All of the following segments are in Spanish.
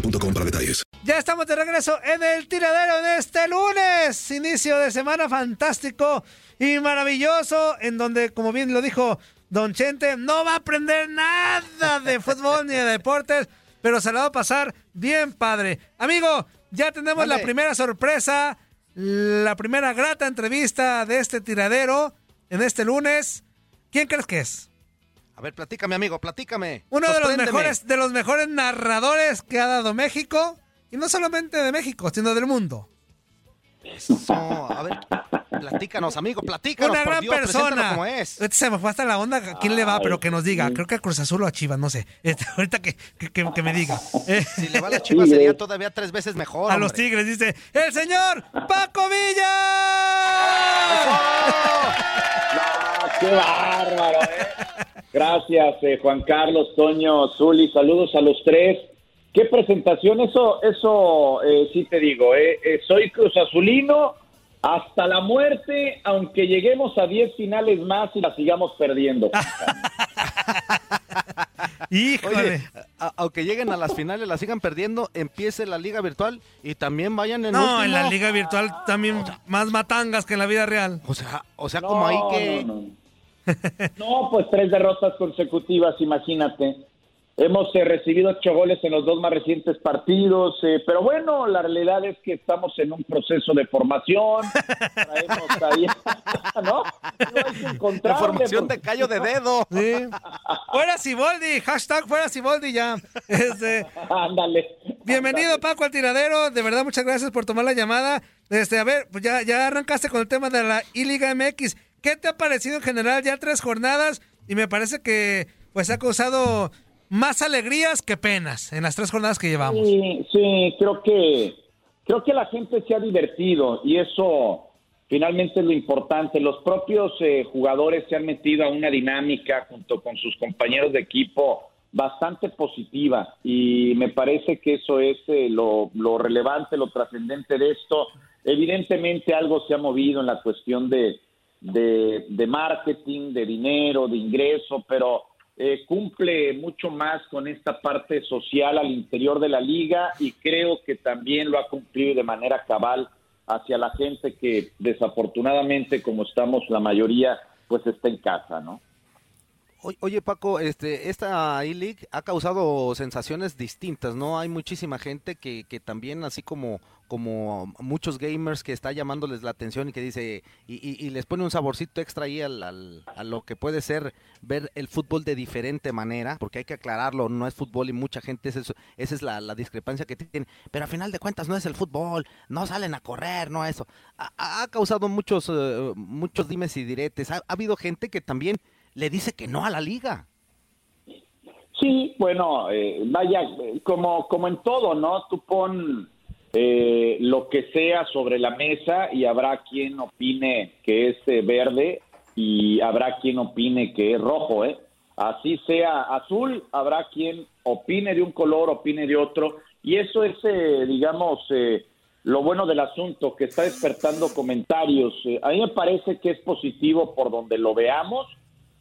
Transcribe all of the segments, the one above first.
boostmobile.com para detalles. Ya estamos de regreso en el tiradero en este lunes, inicio de semana fantástico y maravilloso, en donde, como bien lo dijo Don Chente, no va a aprender nada de fútbol ni de deportes, pero se la va a pasar bien padre. Amigo, ya tenemos la Vale. primera sorpresa, la primera grata entrevista de este tiradero en este lunes. ¿Quién crees que es? A ver, platícame, amigo, platícame. Uno de los mejores, de los mejores narradores que ha dado México. Y no solamente de México, sino del mundo. Eso, a ver, platícanos, amigo, platícanos. Una por gran Dios, persona. como es. Se me fue hasta la onda. ¿A quién le va? Pero que nos diga. sí. Creo que a Cruz Azul o a Chivas, no sé. Este, ahorita que, que- que- que me diga. Eh, Si le va a las chivas sería todavía tres veces mejor. a los. Tigres dice: ¡El señor Paco Villa! ¡Qué bárbaro, eh! Gracias, eh, Juan Carlos, Toño, Zuli, saludos a los tres. ¿Qué presentación? Eso, eso eh, sí te digo, eh, eh, soy Cruz Azulino hasta la muerte, aunque lleguemos a 10 finales más y la sigamos perdiendo. Oye, a- aunque lleguen a las finales, la sigan perdiendo, empiece la liga virtual y también vayan en No, último. en la liga virtual también más matangas que en la vida real. O sea, o sea, como ahí que... No, no. No, pues tres derrotas consecutivas, imagínate. Hemos eh, recibido ocho goles en los dos más recientes partidos, eh, pero bueno, la realidad es que estamos en un proceso de formación. Traemos ahí, ¿no? Digo, hay que De encontrarle, formación de callo de dedo. Sí. Fuera Siboldi, hashtag fuera Siboldi ya. Este, Ándale. Bienvenido Paco al tiradero, de verdad muchas gracias por tomar la llamada. Este, a ver, pues ya, ya arrancaste con el tema de la I-Liga MX. ¿Qué te ha parecido en general? Ya tres jornadas y me parece que pues ha causado más alegrías que penas en las tres jornadas que llevamos. Sí, sí, creo que creo que la gente se ha divertido y eso finalmente es lo importante. Los propios eh, jugadores se han metido a una dinámica junto con sus compañeros de equipo bastante positiva y me parece que eso es eh, lo, lo relevante, lo trascendente de esto. Evidentemente algo se ha movido en la cuestión de, de, de marketing, de dinero, de ingreso, pero eh, cumple mucho más con esta parte social al interior de la liga y creo que también lo ha cumplido de manera cabal hacia la gente que desafortunadamente, como estamos la mayoría, pues está en casa, ¿no? Oye Paco, este, esta E-League ha causado sensaciones distintas, ¿no? Hay muchísima gente que, que también, así como, como muchos gamers que está llamándoles la atención y que dice, y, les pone un saborcito extra ahí al, a lo que puede ser ver el fútbol de diferente manera, porque hay que aclararlo, no es fútbol y mucha gente, es esa es la, discrepancia que tienen, pero a final de cuentas no es el fútbol, no salen a correr, no eso. Ha, causado muchos, uh, muchos dimes y diretes, ha habido gente que también le dice que no a la liga. Sí, bueno, eh, vaya, como, como en todo, ¿no? Tú pon eh, lo que sea sobre la mesa y habrá quien opine que es eh, verde y habrá quien opine que es rojo, ¿eh? Así sea azul, habrá quien opine de un color, opine de otro. Y eso es, digamos, lo bueno del asunto, que está despertando comentarios. a mí me parece que es positivo por donde lo veamos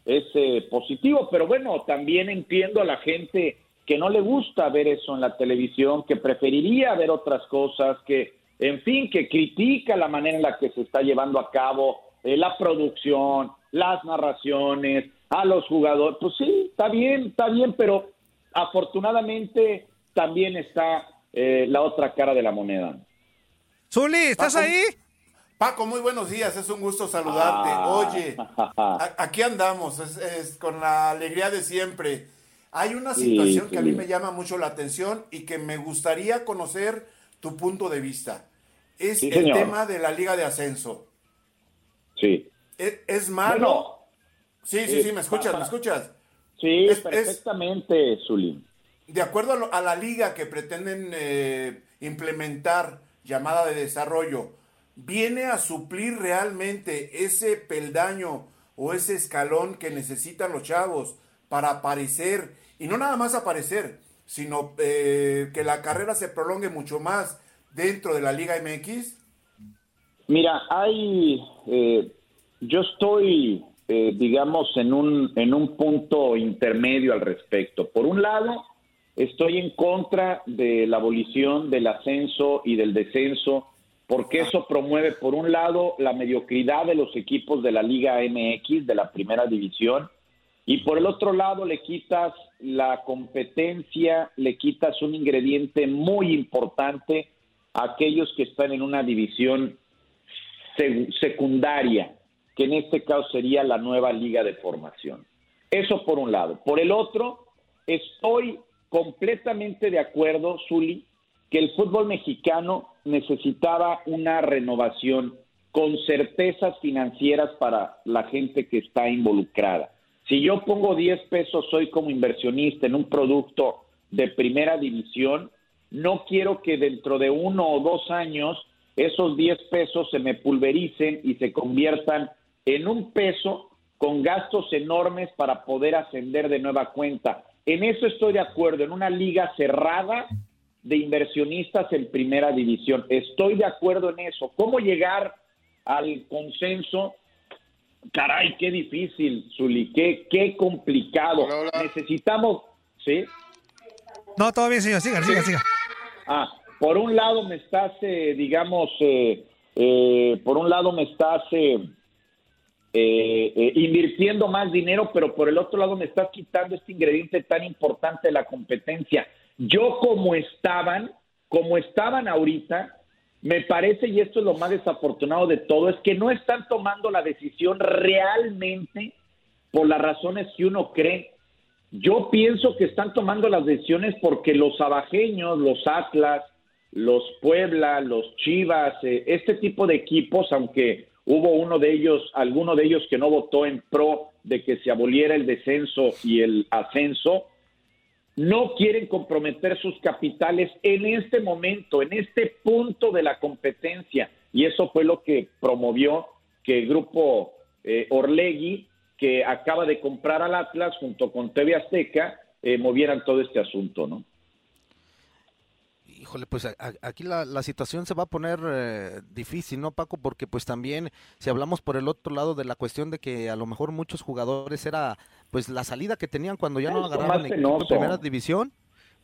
es eh, positivo, pero bueno, también entiendo a la gente que no le gusta ver eso en la televisión, que preferiría ver otras cosas, que, en fin, que critica la manera en la que se está llevando a cabo eh, la producción, las narraciones, a los jugadores. Pues sí, está bien, está bien, pero afortunadamente también está eh, la otra cara de la moneda. Zuli, ¿estás ahí? Paco, muy buenos días, es un gusto saludarte. Ah. Oye, aquí andamos, es, con la alegría de siempre. Hay una situación que a mí me llama mucho la atención y que me gustaría conocer tu punto de vista. Es el tema de la Liga de Ascenso. Sí. ¿Es, malo? sí, sí, sí, me escuchas, ¿me escuchas? Sí, perfectamente, Zulín. De acuerdo a, la liga que pretenden eh, implementar, llamada de desarrollo, viene a suplir realmente ese peldaño o ese escalón que necesitan los chavos para aparecer, y no nada más aparecer, sino eh, que la carrera se prolongue mucho más dentro de la Liga MX? Mira, hay, eh, yo estoy, eh, digamos, en un, en un punto intermedio al respecto. Por un lado, estoy en contra de la abolición del ascenso y del descenso porque eso promueve, por un lado, la mediocridad de los equipos de la Liga MX, de la primera división, y por el otro lado le quitas la competencia, le quitas un ingrediente muy importante a aquellos que están en una división secundaria, que en este caso sería la nueva liga de formación. Eso por un lado. Por el otro, estoy completamente de acuerdo, Zuli, que el fútbol mexicano necesitaba una renovación con certezas financieras para la gente que está involucrada. Si yo pongo 10 pesos hoy como inversionista en un producto de primera división, no quiero que dentro de uno o dos años esos 10 pesos se me pulvericen y se conviertan en un peso con gastos enormes para poder ascender de nueva cuenta. En eso estoy de acuerdo, en una liga cerrada de inversionistas en primera división. Estoy de acuerdo en eso. ¿Cómo llegar al consenso? Caray, qué difícil, Zuli, qué, qué complicado. Necesitamos, ¿sí? No, todo bien, señor, siga, siga, siga. Ah, por un lado me estás, eh, digamos, eh, eh, por un lado me estás invirtiendo más dinero, pero por el otro lado me estás quitando este ingrediente tan importante de la competencia. Yo como estaban, como estaban ahorita, me parece, y esto es lo más desafortunado de todo, es que no están tomando la decisión realmente por las razones que uno cree. Yo pienso que están tomando las decisiones porque los abajeños, los Atlas, los Puebla, los Chivas, eh, este tipo de equipos, aunque hubo uno de ellos, alguno de ellos que no votó en pro de que se aboliera el descenso y el ascenso, no quieren comprometer sus capitales en este momento, en este punto de la competencia. Y eso fue lo que promovió que el grupo eh, Orlegui, que acaba de comprar al Atlas junto con TV Azteca, eh, movieran todo este asunto, ¿no? Híjole, pues aquí la, situación se va a poner eh, difícil, ¿no, Paco? Porque pues también, si hablamos por el otro lado de la cuestión de que a lo mejor muchos jugadores era pues la salida que tenían cuando ya no agarraban equipo de primera división,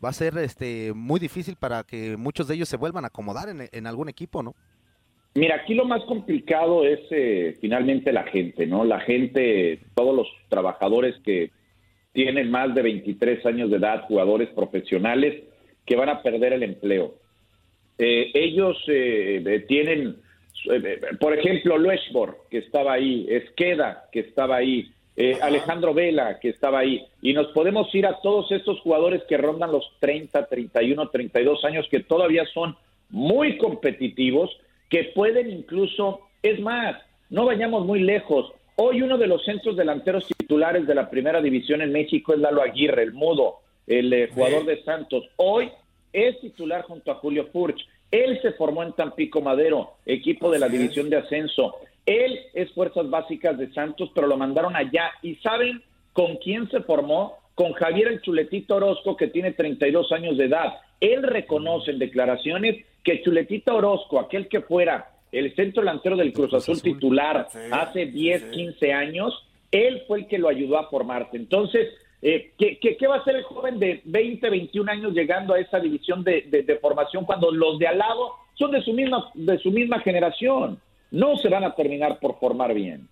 va a ser este muy difícil para que muchos de ellos se vuelvan a acomodar en, algún equipo, ¿no? Mira, aquí lo más complicado es eh, finalmente la gente, ¿no? La gente, todos los trabajadores que tienen más de 23 años de edad, jugadores profesionales que van a perder el empleo. Eh, ellos eh, eh, tienen, por ejemplo, Luesbor, que estaba ahí, Esqueda, que estaba ahí, Alejandro Vela, que estaba ahí, y nos podemos ir a todos estos jugadores que rondan los 30, 31, 32 años, que todavía son muy competitivos, que pueden incluso, es más, no vayamos muy lejos, Hoy uno de los centros delanteros titulares de la primera división en México es Lalo Aguirre, el mudo, el eh, jugador de Santos. Hoy es titular junto a Julio Furch. Él se formó en Tampico Madero, equipo de la división de ascenso. Él es fuerzas básicas de Santos, pero lo mandaron allá. ¿Y saben con quién se formó? Con Javier el Chuletito Orozco, que tiene 32 años de edad. Él reconoce en declaraciones que Chuletito Orozco, aquel que fuera el centro delantero del Cruz Azul, titular hace 10, 15 años, él fue el que lo ayudó a formarse. Entonces, eh, ¿qué, va a hacer el joven de 20, 21 años llegando a esa división de, de, formación cuando los de al lado son de su, misma, de su misma generación? No se van a terminar por formar bien.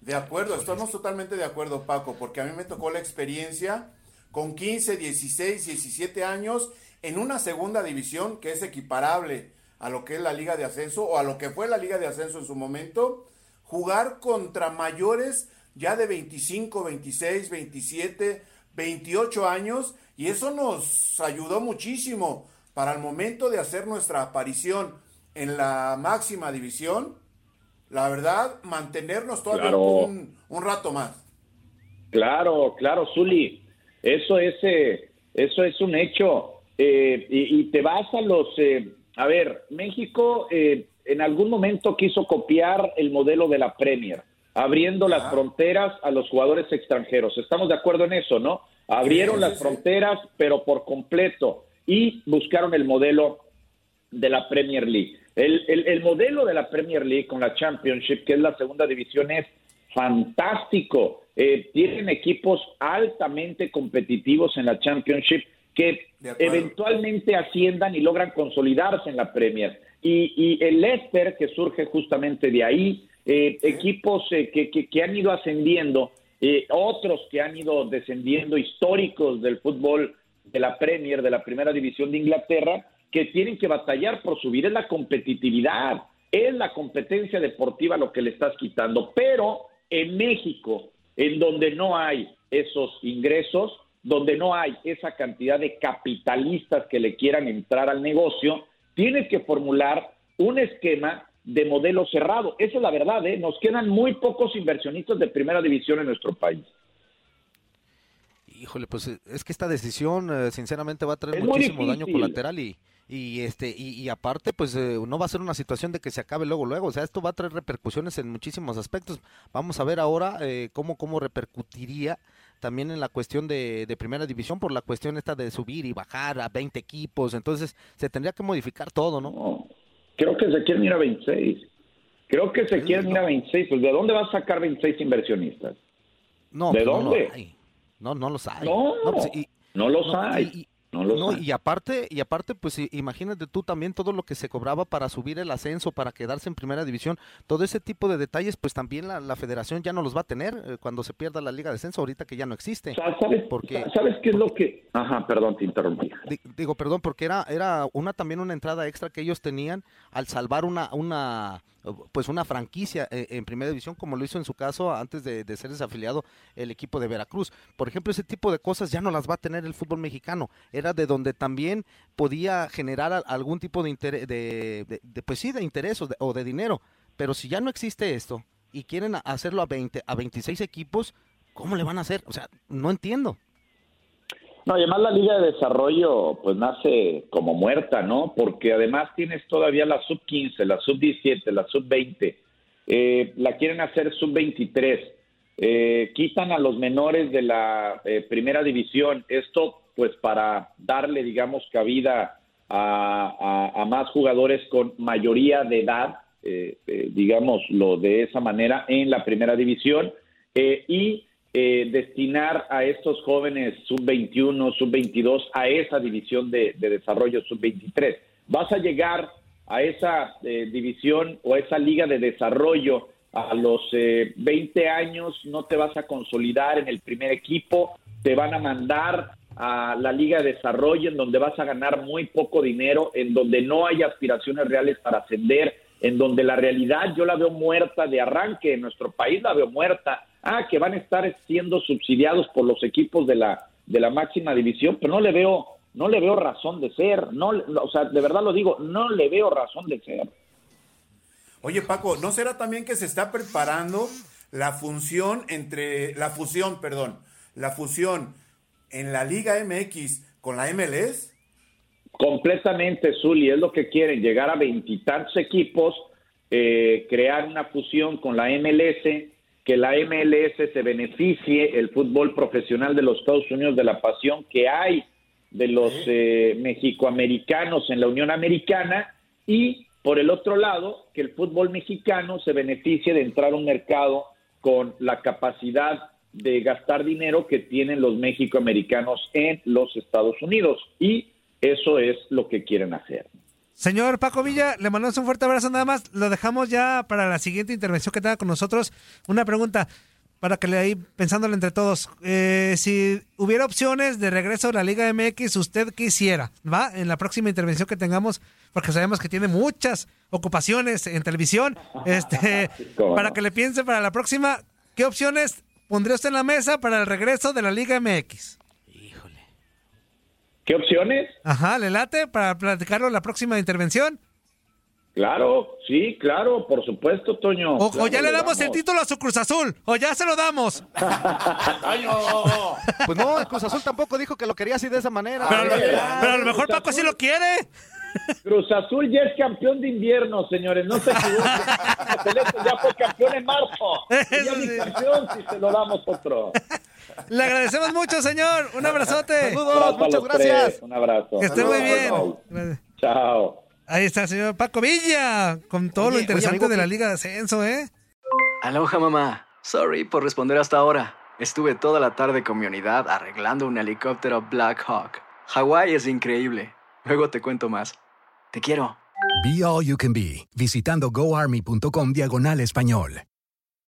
De acuerdo, estamos totalmente de acuerdo, Paco, porque a mí me tocó la experiencia con 15, 16, 17 años en una segunda división que es equiparable a lo que es la Liga de Ascenso o a lo que fue la Liga de Ascenso en su momento, jugar contra mayores ya de 25, 26, 27, 28 años y eso nos ayudó muchísimo para el momento de hacer nuestra aparición en la máxima división. La verdad, mantenernos todavía un, rato más. Claro, claro, Zuli. Eso es, eh, eso es un hecho. Eh, y, te vas a los eh, a ver, México eh, en algún momento quiso copiar el modelo de la Premier, abriendo las fronteras a los jugadores extranjeros. Estamos de acuerdo en eso, ¿no? Abrieron las fronteras, pero por completo, y buscaron el modelo de la Premier League. El, el, modelo de la Premier League con la Championship, que es la segunda división, es fantástico. Eh, tienen equipos altamente competitivos en la Championship que eventualmente asciendan y logran consolidarse en la Premier. Y, el Leicester, que surge justamente de ahí, eh, equipos eh, que, han ido ascendiendo, eh, otros que han ido descendiendo, históricos del fútbol de la Premier, de la Primera División de Inglaterra, que tienen que batallar por subir. Es la competitividad, es la competencia deportiva lo que le estás quitando. Pero en México, en donde no hay esos ingresos, donde no hay esa cantidad de capitalistas que le quieran entrar al negocio, tienes que formular un esquema de modelo cerrado. Esa es la verdad, ¿eh? nos quedan muy pocos inversionistas de primera división en nuestro país. Híjole, pues es que esta decisión eh, sinceramente va a traer muchísimo daño colateral y, y este y, aparte pues eh, no va a ser una situación de que se acabe luego luego o sea esto va a traer repercusiones en muchísimos aspectos vamos a ver ahora eh, cómo cómo repercutiría también en la cuestión de, primera división por la cuestión esta de subir y bajar a 20 equipos, entonces se tendría que modificar todo, ¿no? Creo que se quieren ir a 26. Creo que se quieren ir a 26. Pues ¿de dónde va a sacar 26 inversionistas? No, ¿de pues, dónde? No, no, los hay. No, no, pues, no los hay. No, y aparte, y aparte, pues imagínate tú también todo lo que se cobraba para subir el ascenso, para quedarse en primera división, todo ese tipo de detalles, pues también la, federación ya no los va a tener eh, cuando se pierda la liga de ascenso, ahorita que ya no existe. ¿Sabes, porque, ¿sabes qué es lo que...? Ajá, perdón, te interrumpí. Digo, perdón, porque era, era una también una entrada extra que ellos tenían al salvar una, una pues una franquicia eh, en primera división como lo hizo en su caso antes de, ser desafiliado el equipo de Veracruz. Por ejemplo, ese tipo de cosas ya no las va a tener el fútbol mexicano. Era de donde también podía generar algún tipo de interés, de, pues sí, de interés o de, dinero. Pero si ya no existe esto y quieren hacerlo a 20, a 26 equipos, ¿cómo le van a hacer? O sea, no entiendo. No, además la Liga de Desarrollo pues nace como muerta, ¿no? Porque además tienes todavía la sub 15, la sub 17, la sub 20, eh, la quieren hacer sub 23, eh, quitan a los menores de la eh, primera división, esto pues para darle, digamos, cabida a, a más jugadores con mayoría de edad, digámoslo de esa manera, en la primera división, y eh, destinar a estos jóvenes sub-21, sub-22 a esa división de, desarrollo sub-23. Vas a llegar a esa eh, división o a esa liga de desarrollo a los 20 eh, años, no te vas a consolidar en el primer equipo, te van a mandar a la Liga de Desarrollo, en donde vas a ganar muy poco dinero, en donde no hay aspiraciones reales para ascender, en donde la realidad yo la veo muerta de arranque, en nuestro país la veo muerta. Ah, que van a estar siendo subsidiados por los equipos de la, de la máxima división, pero no le veo, no le veo razón de ser, no, o sea, de verdad lo digo, no le veo razón de ser. Oye, Paco, ¿no será también que se está preparando la función entre, la fusión, perdón, la fusión en la Liga MX con la MLS? Completamente, Zuli, es lo que quieren, llegar a veintitantos equipos, eh, crear una fusión con la MLS, que la MLS se beneficie el fútbol profesional de los Estados Unidos de la pasión que hay de los eh, mexicoamericanos en la Unión Americana y por el otro lado que el fútbol mexicano se beneficie de entrar a un mercado con la capacidad de gastar dinero que tienen los mexicoamericanos en los Estados Unidos y eso es lo que quieren hacer. Señor Paco Villa, le mandamos un fuerte abrazo nada más. Lo dejamos ya para la siguiente intervención que tenga con nosotros. Una pregunta para que le ahí pensándolo entre todos. Eh, si hubiera opciones de regreso a la Liga MX, ¿usted quisiera? ¿Va? En la próxima intervención que tengamos, porque sabemos que tiene muchas ocupaciones en televisión. Este, para que le piense para la próxima, ¿qué opciones pondría usted en la mesa para el regreso de la Liga MX? ¿Qué opciones? Ajá, ¿le late para platicarlo en la próxima intervención? Claro, sí, claro, por supuesto, Toño. O, ya le damos, el título a su Cruz Azul, o ya se lo damos. Pues no, el Cruz Azul tampoco dijo que lo quería así de esa manera. Pero, a lo mejor Paco sí lo quiere. Cruz Azul ya es campeón de invierno, señores, no se equivoquen. Ya fue campeón en marzo. ya ni campeón si se lo damos otro. Le agradecemos mucho, señor. Un abrazote. Saludos, muchas gracias. Un abrazo. Que esté muy bien. Chao. Ahí está el señor Paco Villa, con todo lo interesante de la Liga de Ascenso, ¿eh? Aloha, mamá. Sorry por responder hasta ahora. Estuve toda la tarde con mi unidad arreglando un helicóptero Black Hawk. Hawái es increíble. Luego te cuento más. Te quiero. Be All You Can Be, visitando goarmy.com diagonal español.